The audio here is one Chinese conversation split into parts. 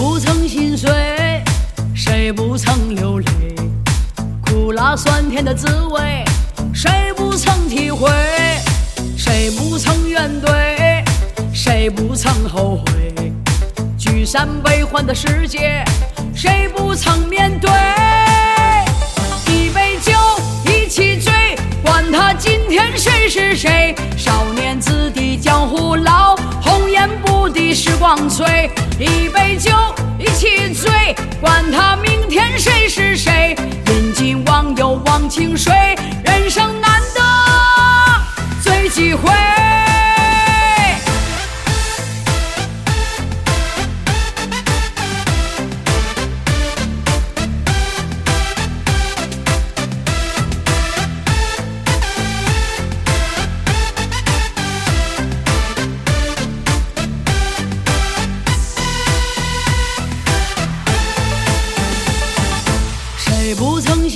不曾心碎谁不曾流泪？苦辣酸甜的滋味谁不曾体会谁不曾怨怼谁不曾后悔聚散悲欢的世界谁不曾面对？一杯酒一起醉管他今天谁是谁少颜不敌时光催。一杯酒，一起醉，管他明天谁是谁。饮尽忘忧忘情水，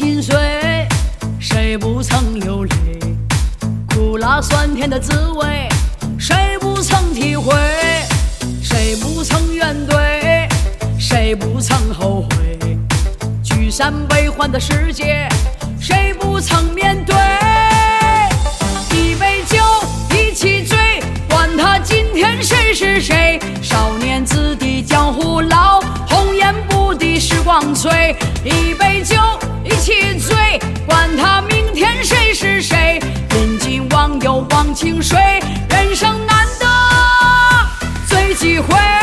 心碎？谁不曾流泪？苦辣酸甜的滋味，谁不曾体会？谁不曾怨怼？谁不曾后悔？聚散悲欢的世界，谁不曾面对？时光催。一杯酒，一起醉，管他明天谁是谁。饮尽忘忧忘情水，人生难得醉几回。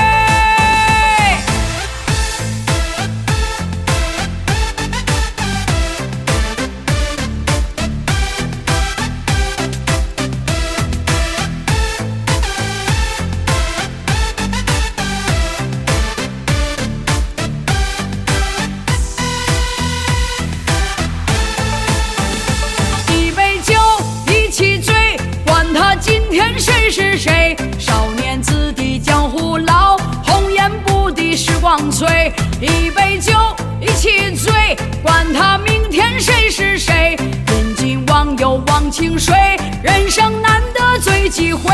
时光催。一杯酒，一起醉，管他明天谁是谁。饮尽忘忧忘情水，人生难得醉几回。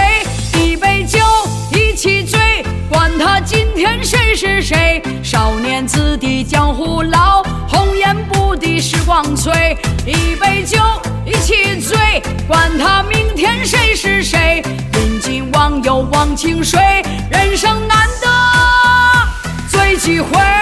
一杯酒，一起醉，管他今天谁是谁。少年子弟江湖老，红颜不敌时光催。一杯酒，一起醉，管他明天谁是谁。饮尽忘忧忘情水，人生难得喜欢。